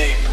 Thinking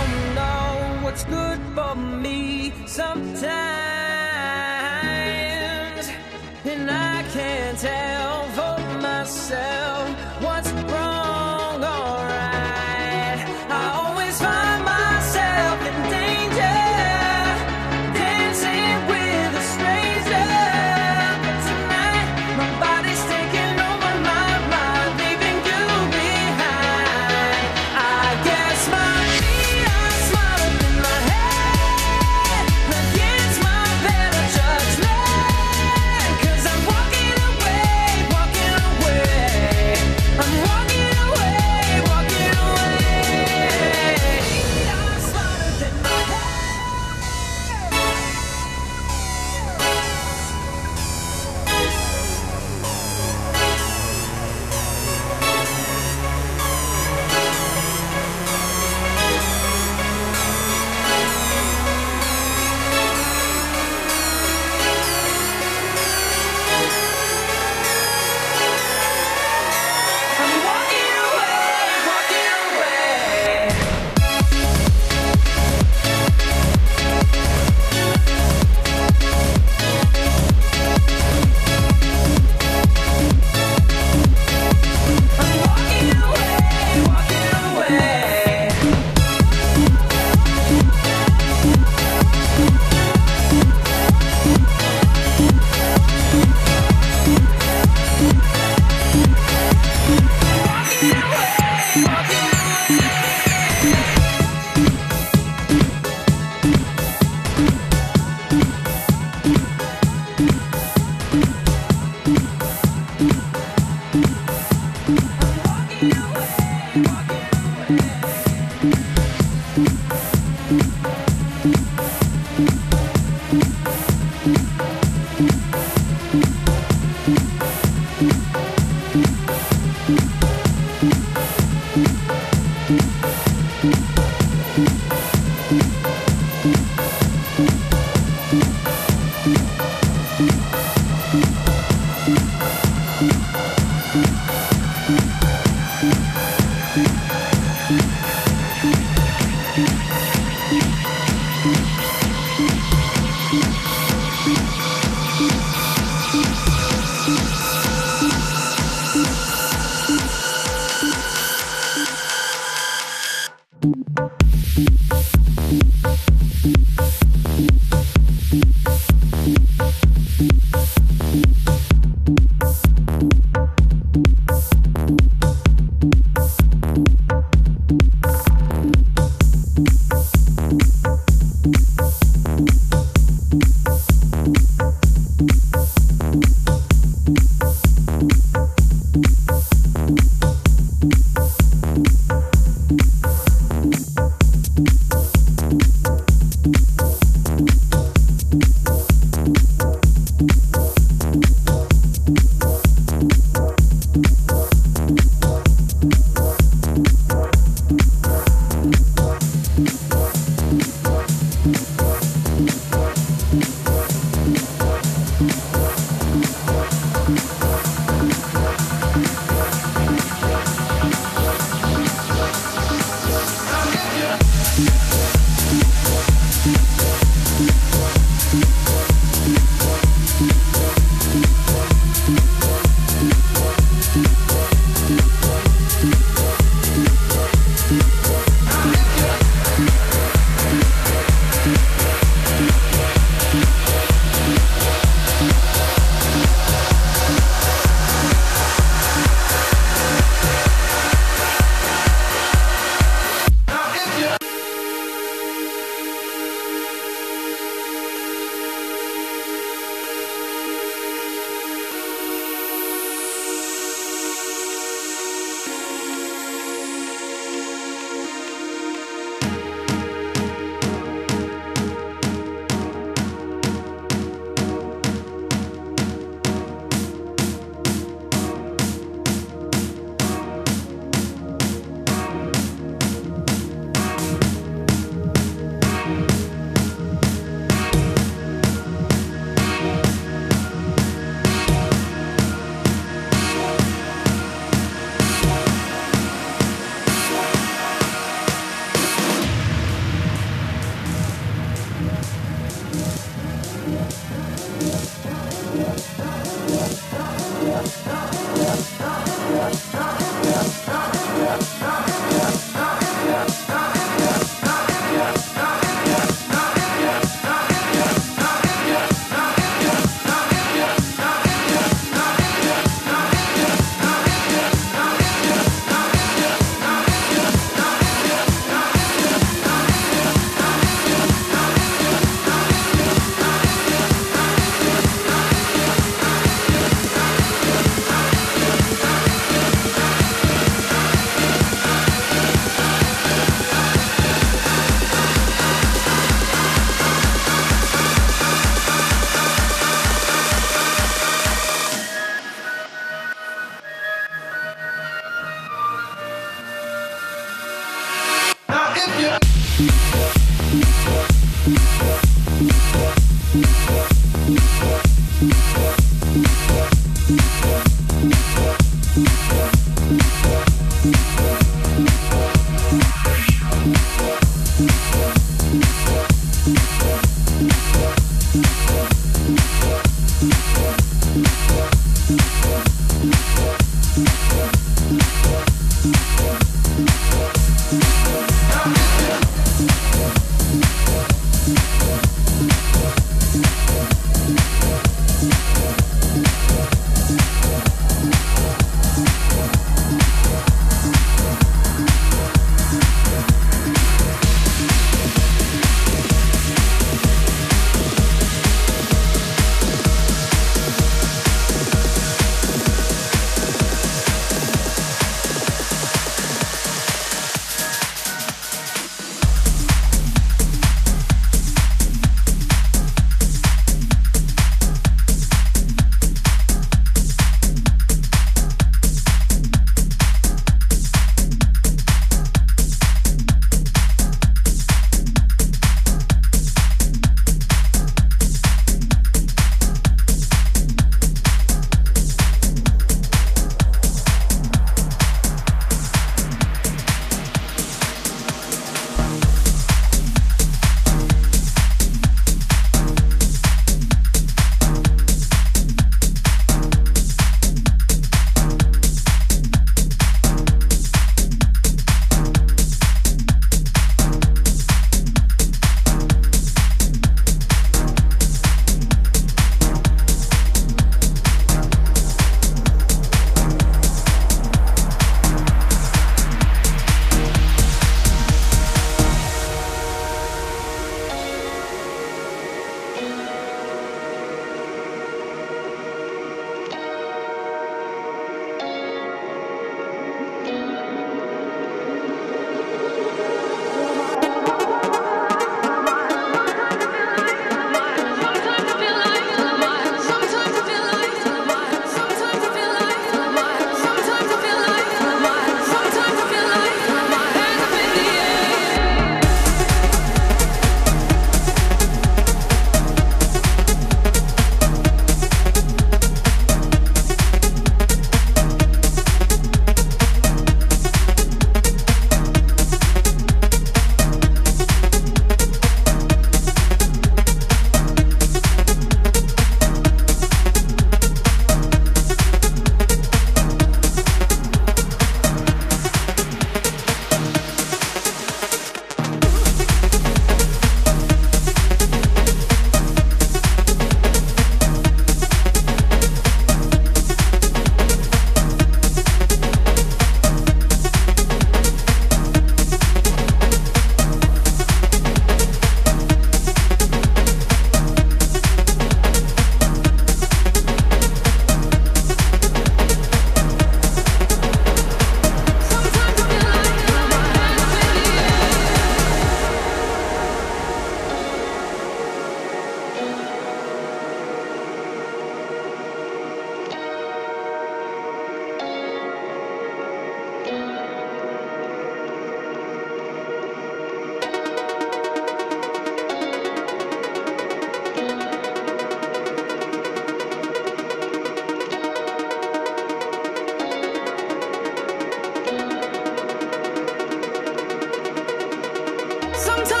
Waiting